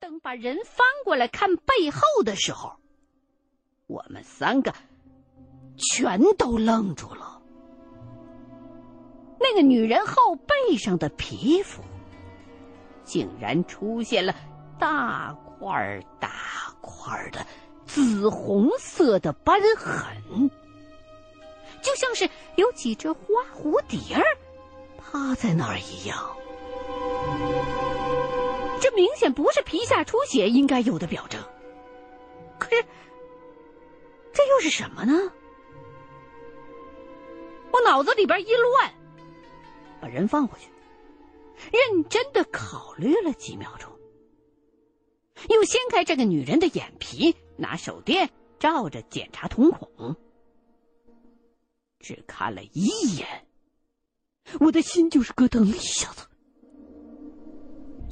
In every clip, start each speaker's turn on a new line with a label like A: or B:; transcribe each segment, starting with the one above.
A: 等把人翻过来看背后的时候，我们三个全都愣住了。那个女人后背上的皮肤，竟然出现了大块大块的紫红色的斑痕，就像是有几只花蝴蝶儿趴在那儿一样。这明显不是皮下出血应该有的表征。可是，这又是什么呢？我脑子里边一乱，把人放回去，认真的考虑了几秒钟，又掀开这个女人的眼皮，拿手电照着检查瞳孔，只看了一眼，我的心就是咯噔一下子。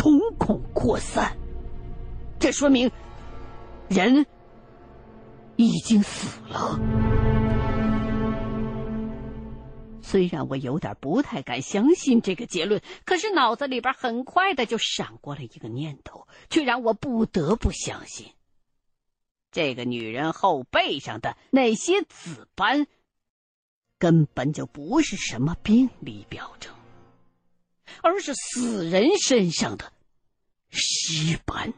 A: 瞳孔扩散，这说明人已经死了。虽然我有点不太敢相信这个结论，可是脑子里边很快的就闪过了一个念头，却让我不得不相信：这个女人后背上的那些紫斑，根本就不是什么病理表征，而是死人身上的。尸斑。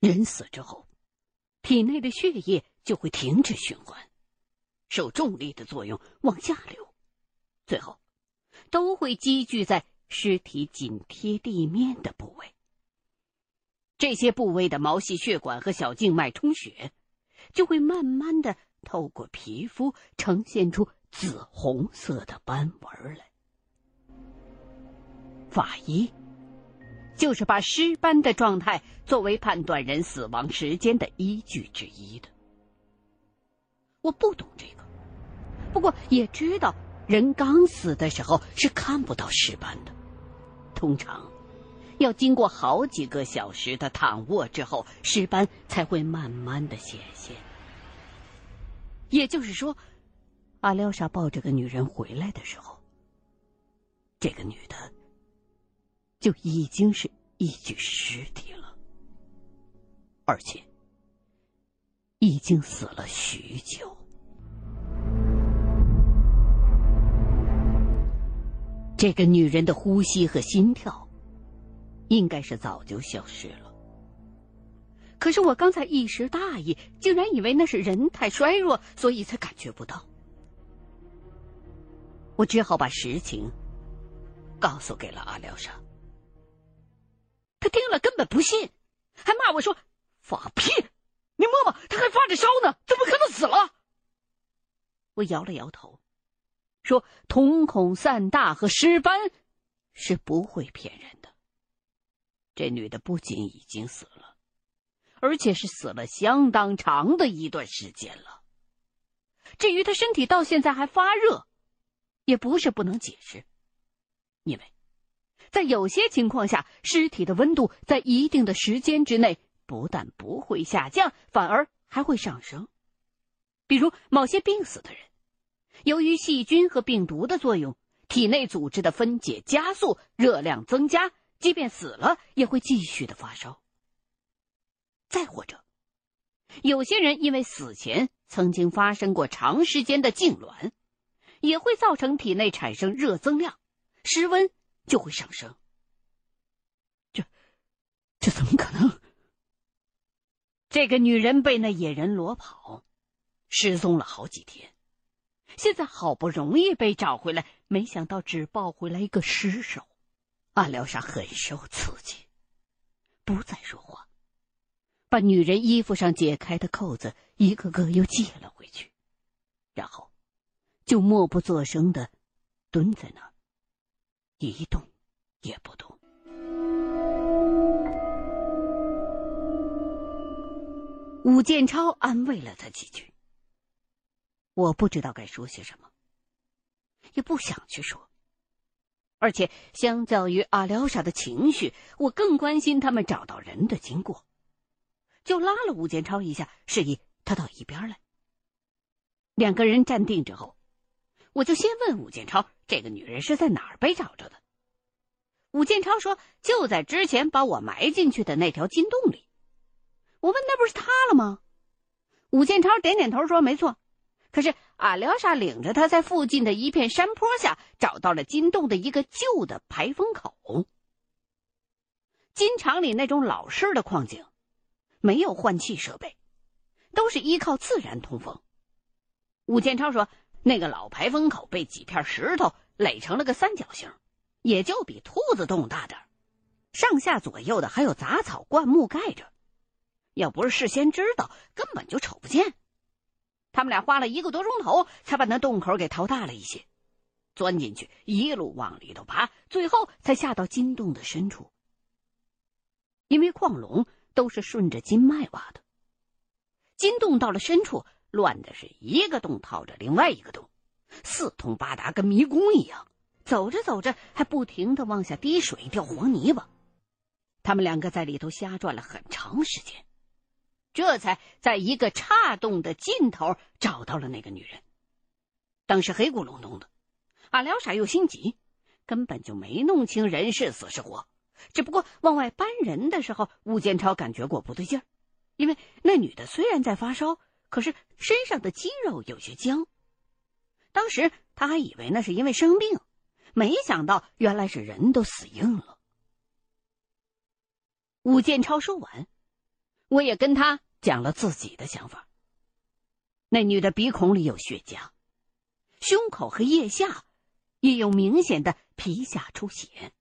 A: 人死之后，体内的血液就会停止循环，受重力的作用往下流，最后都会积聚在尸体紧贴地面的部位。这些部位的毛细血管和小静脉充血，就会慢慢的透过皮肤呈现出紫红色的斑纹来。法医就是把尸斑的状态作为判断人死亡时间的依据之一的。我不懂这个，不过也知道人刚死的时候是看不到尸斑的，通常。要经过好几个小时的躺卧之后，尸斑才会慢慢的显现。也就是说，阿廖沙抱着个女人回来的时候，这个女的就已经是一具尸体了，而且已经死了许久。这个女人的呼吸和心跳。应该是早就消失了，可是我刚才一时大意，竟然以为那是人太衰弱，所以才感觉不到。我只好把实情告诉给了阿廖沙。他听了根本不信，还骂我说：“放屁！你摸摸，他还发着烧呢，怎么可能死了？”我摇了摇头，说：“瞳孔散大和尸斑是不会骗人的。”这女的不仅已经死了，而且是死了相当长的一段时间了。至于她身体到现在还发热，也不是不能解释，因为，在有些情况下，尸体的温度在一定的时间之内不但不会下降，反而还会上升。比如某些病死的人，由于细菌和病毒的作用，体内组织的分解加速，热量增加。即便死了，也会继续的发烧。再或者，有些人因为死前曾经发生过长时间的痉挛，也会造成体内产生热增量，室温就会上升。这，这怎么可能？这个女人被那野人裸跑，失踪了好几天，现在好不容易被找回来，没想到只抱回来一个尸首。阿廖沙很受刺激，不再说话，把女人衣服上解开的扣子一个个又系了回去，然后就默不作声的蹲在那儿，一动也不动。武建超安慰了他几句，我不知道该说些什么，也不想去说。而且，相较于阿廖沙的情绪，我更关心他们找到人的经过，就拉了武建超一下，示意他到一边来。两个人站定之后，我就先问武建超：“这个女人是在哪儿被找着的？”武建超说：“就在之前把我埋进去的那条金洞里。”我问：“那不是他了吗？”武建超点点头说：“没错。”可是阿廖沙领着他在附近的一片山坡下找到了金洞的一个旧的排风口。金厂里那种老式的矿井，没有换气设备，都是依靠自然通风。武建超说，那个老排风口被几片石头垒成了个三角形，也就比兔子洞大点上下左右的还有杂草灌木盖着，要不是事先知道，根本就瞅不见。他们俩花了一个多钟头，才把那洞口给掏大了一些，钻进去，一路往里头爬，最后才下到金洞的深处。因为矿龙都是顺着金脉挖的，金洞到了深处，乱的是一个洞套着另外一个洞，四通八达，跟迷宫一样。走着走着，还不停的往下滴水、掉黄泥巴。他们两个在里头瞎转了很长时间。这才在一个岔洞的尽头找到了那个女人。当时黑咕隆咚的，阿廖沙又心急，根本就没弄清人是死是活。只不过往外搬人的时候，吴建超感觉过不对劲儿，因为那女的虽然在发烧，可是身上的肌肉有些僵。当时他还以为那是因为生病，没想到原来是人都死硬了。吴建超说完。我也跟他讲了自己的想法。那女的鼻孔里有血痂，胸口和腋下也有明显的皮下出血。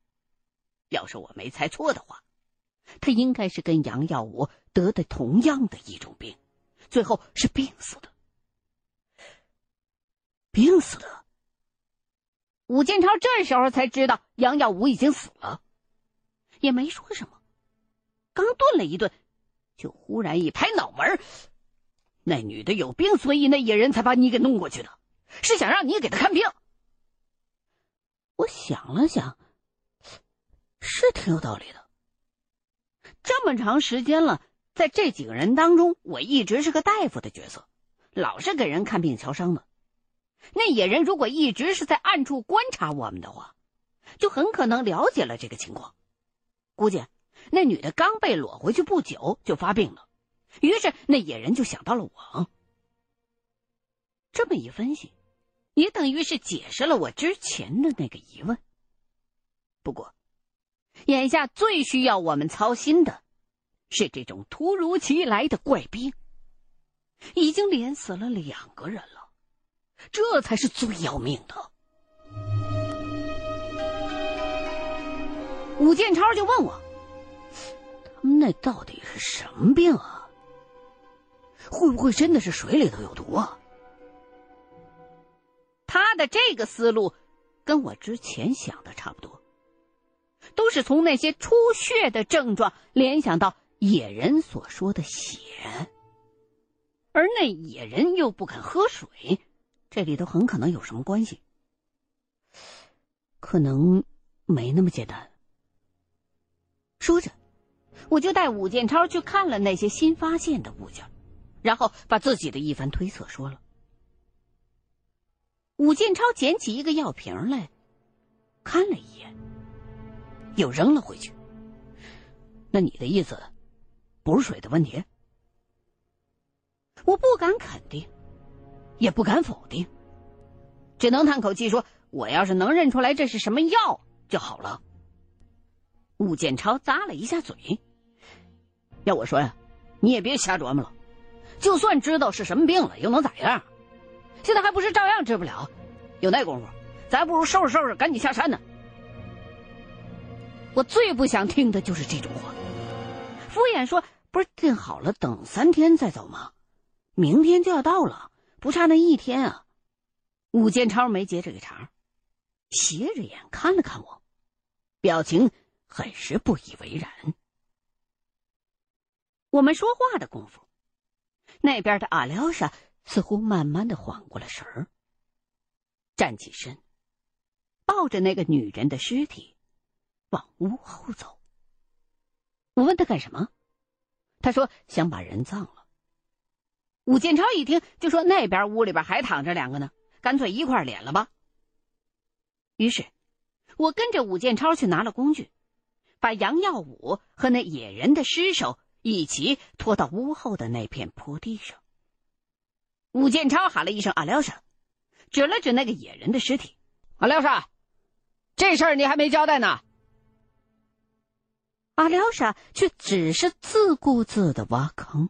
A: 要是我没猜错的话，她应该是跟杨耀武得的同样的一种病，最后是病死的。病死的。武建超这时候才知道杨耀武已经死了，也没说什么，刚顿了一顿。就忽然一拍脑门那女的有病，所以那野人才把你给弄过去的，是想让你给他看病。我想了想，是挺有道理的。这么长时间了，在这几个人当中，我一直是个大夫的角色，老是给人看病瞧伤的。那野人如果一直是在暗处观察我们的话，就很可能了解了这个情况，估计。那女的刚被裸回去不久就发病了，于是那野人就想到了我。这么一分析，也等于是解释了我之前的那个疑问。不过，眼下最需要我们操心的，是这种突如其来的怪病。已经连死了两个人了，这才是最要命的。武建超就问我。那到底是什么病啊？会不会真的是水里头有毒啊？他的这个思路跟我之前想的差不多，都是从那些出血的症状联想到野人所说的血，而那野人又不肯喝水，这里头很可能有什么关系？可能没那么简单。说着。我就带武建超去看了那些新发现的物件，然后把自己的一番推测说了。武建超捡起一个药瓶来，看了一眼，又扔了回去。那你的意思，不是水的问题？我不敢肯定，也不敢否定，只能叹口气说：“我要是能认出来这是什么药就好了。”武建超咂了一下嘴。要我说呀，你也别瞎琢磨了。就算知道是什么病了，又能咋样？现在还不是照样治不了？有那功夫，咱不如收拾收拾，赶紧下山呢。我最不想听的就是这种话，敷衍说：“不是定好了等三天再走吗？明天就要到了，不差那一天啊。”武建超没接这个茬，斜着眼看了看我，表情很是不以为然。我们说话的功夫，那边的阿廖沙似乎慢慢的缓过了神儿，站起身，抱着那个女人的尸体往屋后走。我问他干什么，他说想把人葬了。武建超一听，就说那边屋里边还躺着两个呢，干脆一块敛了吧。于是，我跟着武建超去拿了工具，把杨耀武和那野人的尸首一起拖到屋后的那片坡地上。武建超喊了一声“阿廖沙”，指了指那个野人的尸体：“阿廖沙，这事儿你还没交代呢。”阿廖沙却只是自顾自的挖坑。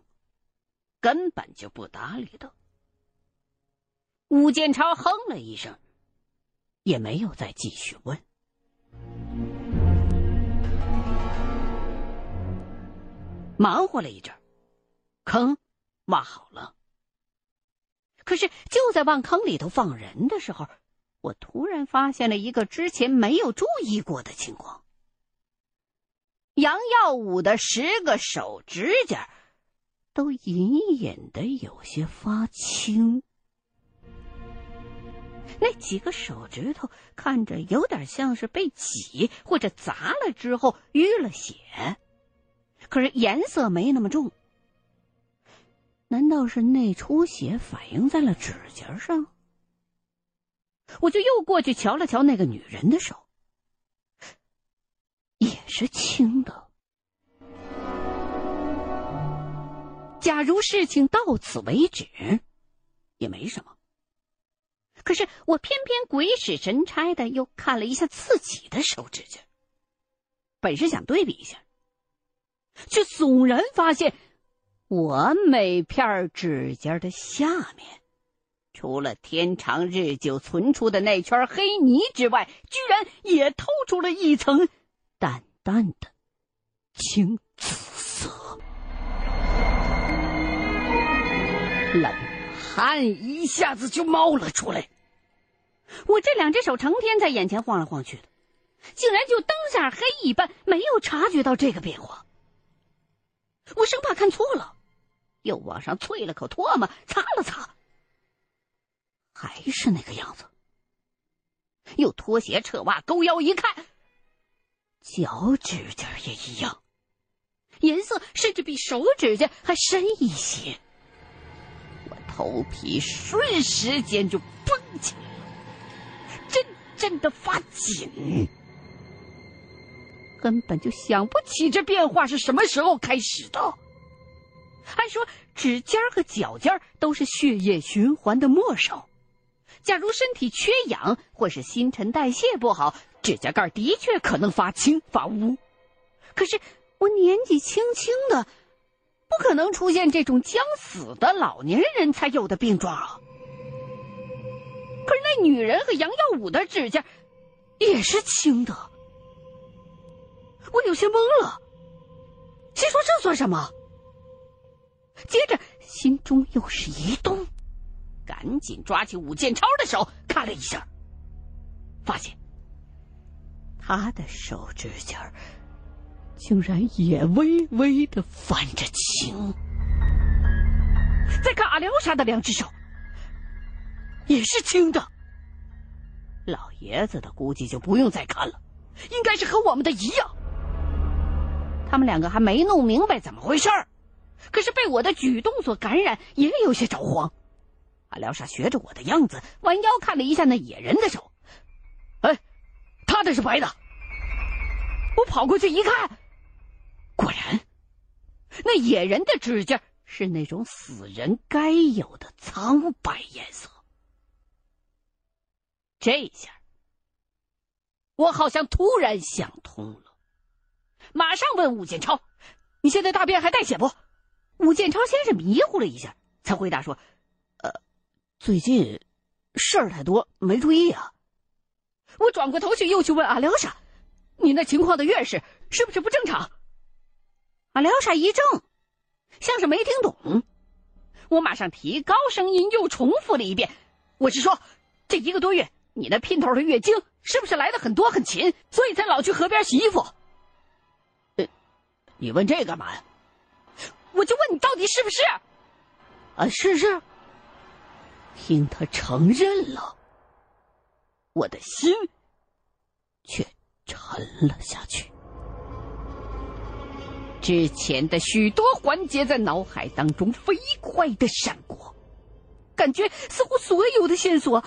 A: 根本就不搭理他。武建超哼了一声，也没有再继续问。忙活了一阵，坑挖好了。可是就在往坑里头放人的时候，我突然发现了一个之前没有注意过的情况：杨耀武的十个手指甲。都隐隐的有些发青，那几个手指头看着有点像是被挤或者砸了之后淤了血，可是颜色没那么重。难道是内出血反映在了指甲上？我就又过去瞧了瞧那个女人的手，也是青的。假如事情到此为止，也没什么。可是我偏偏鬼使神差的又看了一下自己的手指甲，本是想对比一下，却悚然发现，我每片指甲的下面，除了天长日久存出的那圈黑泥之外，居然也透出了一层淡淡的青紫色。冷汗一下子就冒了出来。我这两只手成天在眼前晃来晃去的，竟然就灯下黑一般，没有察觉到这个变化。我生怕看错了，又往上啐了口唾沫，擦了擦，还是那个样子。又脱鞋扯袜，勾腰一看，脚指甲也一样，颜色甚至比手指甲还深一些。我头皮瞬时间就绷起来了，阵阵的发紧，根本就想不起这变化是什么时候开始的。按说指尖和脚尖都是血液循环的末梢，假如身体缺氧或是新陈代谢不好，指甲盖的确可能发青发乌。可是我年纪轻轻的。不可能出现这种将死的老年人才有的病状啊！可是那女人和杨耀武的指甲也是青的，我有些懵了，心说这算什么？接着心中又是一动，赶紧抓起武建超的手看了一下，发现他的手指甲竟然也微微的泛着青，再看阿廖沙的两只手，也是青的。老爷子的估计就不用再看了，应该是和我们的一样。他们两个还没弄明白怎么回事儿，可是被我的举动所感染，也有些着慌。阿廖沙学着我的样子，弯腰看了一下那野人的手，哎，他的是白的。我跑过去一看。果然，那野人的指甲是那种死人该有的苍白颜色。这下，我好像突然想通了，马上问武建超：“你现在大便还带血不？”武建超先是迷糊了一下，才回答说：“呃，最近事儿太多，没注意啊。”我转过头去，又去问阿廖沙：“你那情况的月事是不是不正常？”阿廖沙一怔，像是没听懂。我马上提高声音，又重复了一遍：“我是说，这一个多月，你那姘头的月经是不是来的很多很勤，所以才老去河边洗衣服？”呃，你问这干嘛呀？我就问你到底是不是？啊，是是。听他承认了，我的心却沉了下去。之前的许多环节在脑海当中飞快的闪过，感觉似乎所有的线索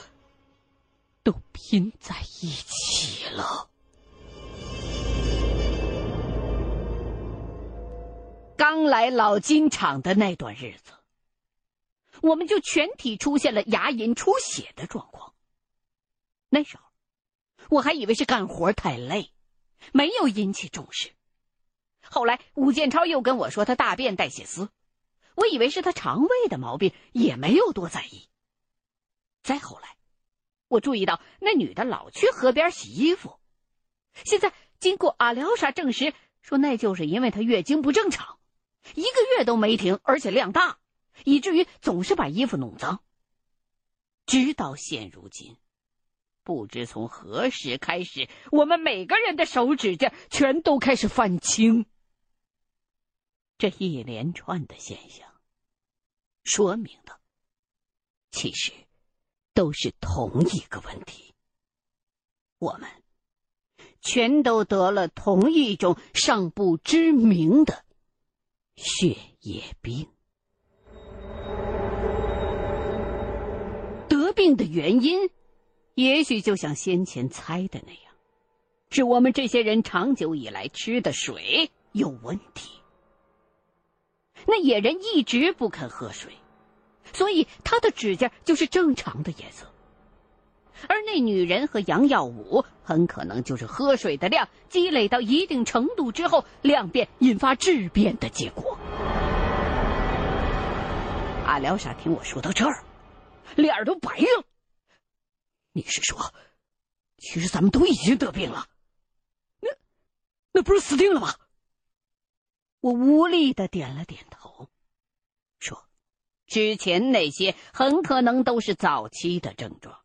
A: 都拼在一起了。刚来老金厂的那段日子，我们就全体出现了牙龈出血的状况。那时候，我还以为是干活太累，没有引起重视。后来武建超又跟我说他大便带血丝，我以为是他肠胃的毛病，也没有多在意。再后来，我注意到那女的老去河边洗衣服，现在经过阿廖沙证实，说那就是因为她月经不正常，一个月都没停，而且量大，以至于总是把衣服弄脏。直到现如今。不知从何时开始，我们每个人的手指甲全都开始泛青。这一连串的现象，说明的其实都是同一个问题：我们全都得了同一种尚不知名的血液病。得病的原因。也许就像先前猜的那样，是我们这些人长久以来吃的水有问题。那野人一直不肯喝水，所以他的指甲就是正常的颜色。而那女人和杨耀武很可能就是喝水的量积累到一定程度之后，量变引发质变的结果。阿廖沙听我说到这儿，脸儿都白了。你是说，其实咱们都已经得病了？那那不是死定了吗？我无力的点了点头，说：“之前那些很可能都是早期的症状，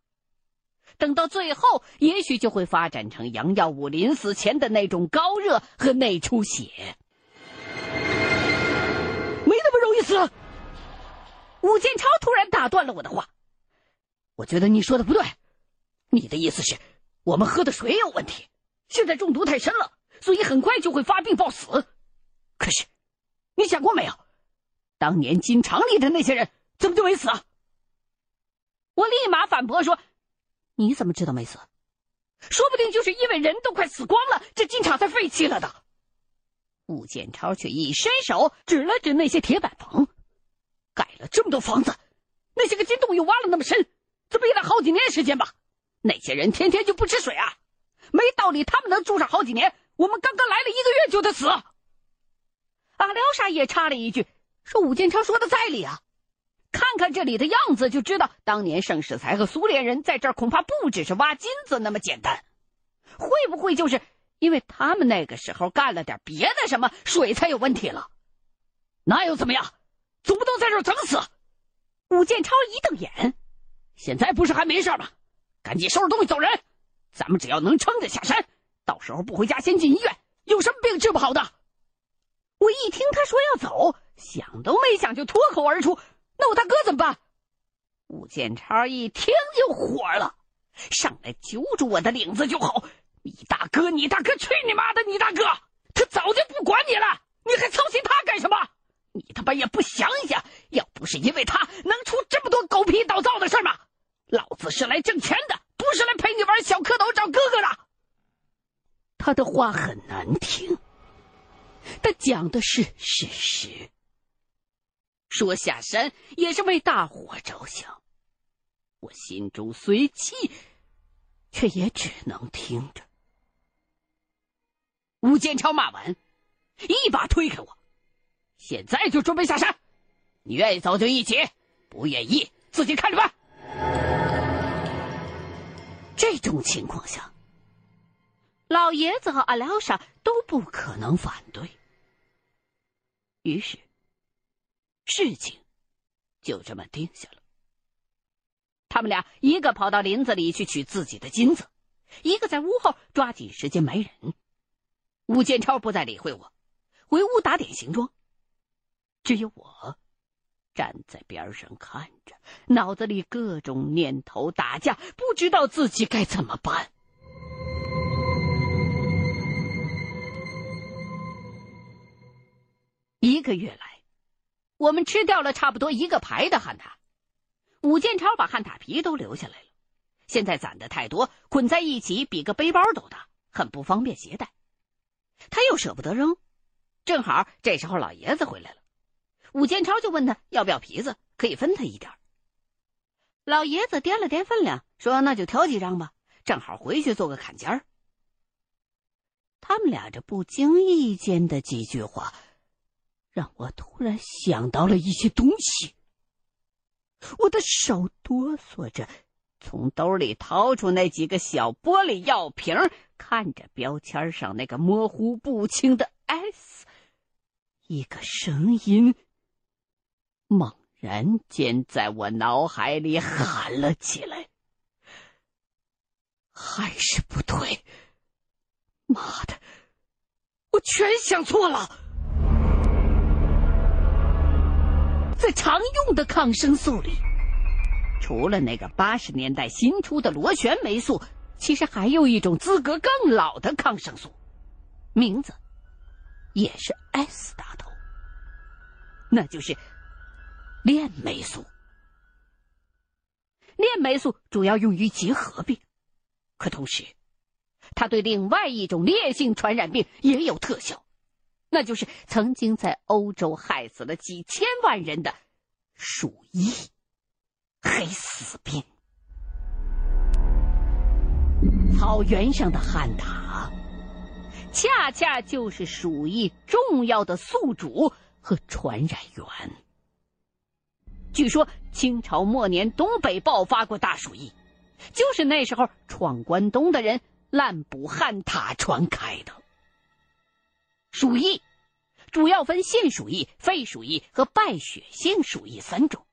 A: 等到最后，也许就会发展成杨耀武临死前的那种高热和内出血。”没那么容易死。武建超突然打断了我的话：“我觉得你说的不对。”你的意思是，我们喝的水有问题，现在中毒太深了，所以很快就会发病暴死。可是，你想过没有，当年金厂里的那些人怎么就没死啊？我立马反驳说：“你怎么知道没死？说不定就是因为人都快死光了，这金厂才废弃了的。”吴建超却一伸手指了指那些铁板房，盖了这么多房子，那些个金洞又挖了那么深，怎么也得好几年时间吧？那些人天天就不吃水啊，没道理，他们能住上好几年。我们刚刚来了一个月就得死。阿廖沙也插了一句，说：“武建超说的在理啊，看看这里的样子就知道，当年盛世才和苏联人在这儿恐怕不只是挖金子那么简单，会不会就是因为他们那个时候干了点别的什么，水才有问题了？那又怎么样？总不能在这儿等死。”武建超一瞪眼：“现在不是还没事吗？”赶紧收拾东西走人，咱们只要能撑着下山，到时候不回家先进医院，有什么病治不好的？我一听他说要走，想都没想就脱口而出：“那我大哥怎么办？”吴建超一听就火了，上来揪住我的领子就吼：“你大哥，你大哥，去你妈的！你大哥，他早就不管你了，你还操心他干什么？你他妈也不想想，要不是因为他，能出这么多狗屁倒灶的事吗？”老子是来挣钱的，不是来陪你玩小蝌蚪找哥哥的。他的话很难听，但讲的是事实。说下山也是为大伙着想，我心中虽气，却也只能听着。吴建超骂完，一把推开我，现在就准备下山。你愿意走就一起，不愿意自己看着办。这种情况下，老爷子和阿廖沙都不可能反对。于是，事情就这么定下了。他们俩一个跑到林子里去取自己的金子，一个在屋后抓紧时间埋人。吴建超不再理会我，回屋打点行装，只有我。站在边上看着，脑子里各种念头打架，不知道自己该怎么办。一个月来，我们吃掉了差不多一个排的旱獭。武建超把旱獭皮都留下来了，现在攒的太多，捆在一起比个背包都大，很不方便携带。他又舍不得扔，正好这时候老爷子回来了，武建超就问他要不要皮子，可以分他一点。老爷子掂了掂分量，说：“那就挑几张吧，正好回去做个坎肩儿。”他们俩这不经意间的几句话，让我突然想到了一些东西。我的手哆嗦着，从兜里掏出那几个小玻璃药瓶，看着标签上那个模糊不清的 S，一个声音猛然间在我脑海里喊了起来：“还是不对！妈的，我全想错了。”在常用的抗生素里，除了那个八十年代新出的螺旋霉素，其实还有一种资格更老的抗生素，名字也是 S 打头，那就是链霉素。链霉素主要用于结核病，可同时，它对另外一种烈性传染病也有特效。那就是曾经在欧洲害死了几千万人的鼠疫黑死病。草原上的旱獭，恰恰就是鼠疫重要的宿主和传染源。据说清朝末年东北爆发过大鼠疫，就是那时候闯关东的人滥捕旱獭传开的。鼠疫主要分腺鼠疫、肺鼠疫和败血性鼠疫三种。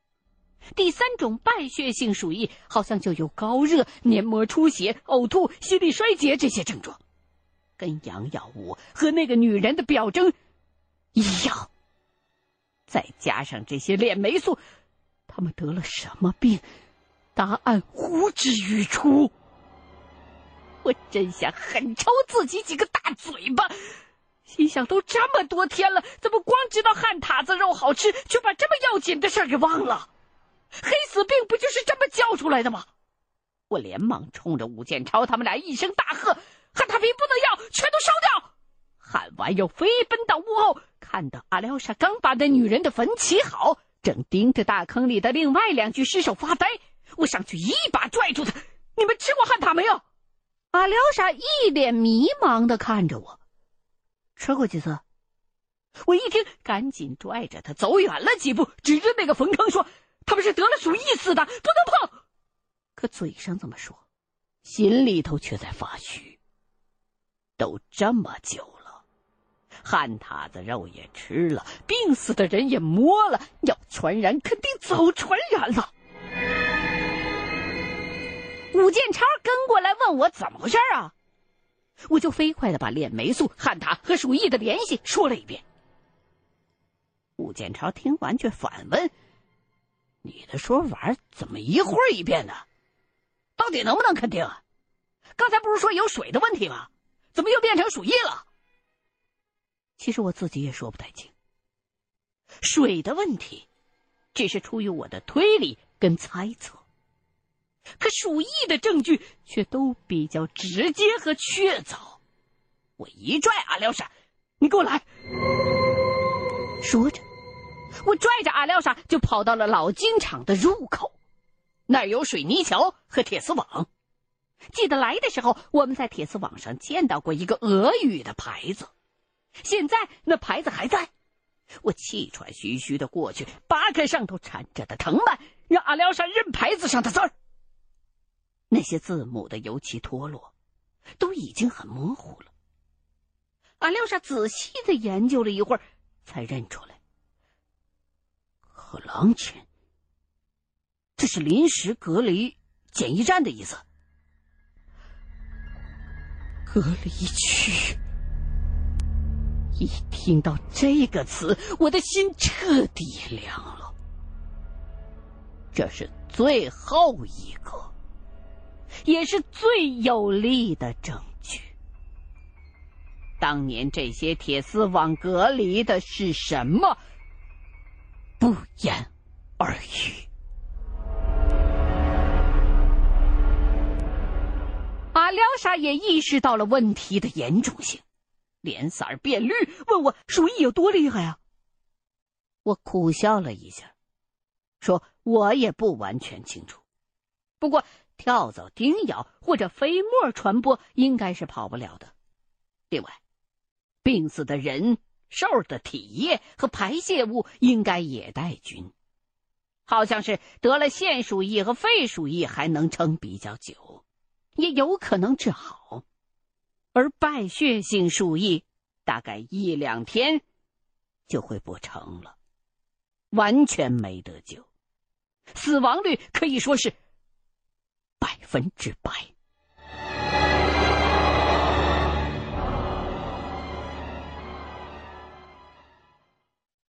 A: 第三种败血性鼠疫好像就有高热、黏膜出血、呕吐、心力衰竭这些症状，跟杨耀武和那个女人的表征一样。再加上这些链霉素，他们得了什么病？答案呼之欲出。我真想狠抽自己几个大嘴巴。心想：都这么多天了，怎么光知道旱獭子肉好吃，却把这么要紧的事给忘了？黑死病不就是这么叫出来的吗？我连忙冲着武建超他们俩一声大喝：“旱獭皮不能要，全都烧掉！”喊完又飞奔到屋后，看到阿廖沙刚把那女人的坟起好，正盯着大坑里的另外两具尸首发呆。我上去一把拽住他：“你们吃过旱獭没有？”阿廖沙一脸迷茫的看着我。吃过几次，我一听，赶紧拽着他走远了几步，指着那个坟坑说：“他们是得了鼠疫死的，不能碰。”可嘴上这么说，心里头却在发虚。都这么久了，旱獭子肉也吃了，病死的人也摸了，要传染肯定早传染了。武建超跟过来问我怎么回事啊？我就飞快的把链霉素、旱獭和鼠疫的联系说了一遍。武建超听完却反问：“你的说法怎么一会儿一变呢？到底能不能肯定？啊？刚才不是说有水的问题吗？怎么又变成鼠疫了？”其实我自己也说不太清。水的问题，只是出于我的推理跟猜测。可鼠疫的证据却都比较直接和确凿。我一拽阿廖沙，你给我来！说着，我拽着阿廖沙就跑到了老金厂的入口，那儿有水泥桥和铁丝网。记得来的时候，我们在铁丝网上见到过一个俄语的牌子，现在那牌子还在。我气喘吁吁的过去，扒开上头缠着的藤蔓，让阿廖沙认牌子上的字儿。那些字母的油漆脱落，都已经很模糊了。阿廖沙仔细的研究了一会儿，才认出来：“克朗钦，这是临时隔离检疫站的意思。”隔离区。一听到这个词，我的心彻底凉了。这是最后一个。也是最有力的证据。当年这些铁丝网隔离的是什么，不言而喻。阿廖沙也意识到了问题的严重性，脸色儿变绿，问我鼠疫有多厉害啊？我苦笑了一下，说我也不完全清楚，不过跳蚤叮咬或者飞沫传播应该是跑不了的。另外，病死的人兽的体液和排泄物应该也带菌，好像是得了腺鼠疫和肺鼠疫还能撑比较久，也有可能治好，而败血性鼠疫大概一两天就会不成了。完全没得救，死亡率可以说是百分之百。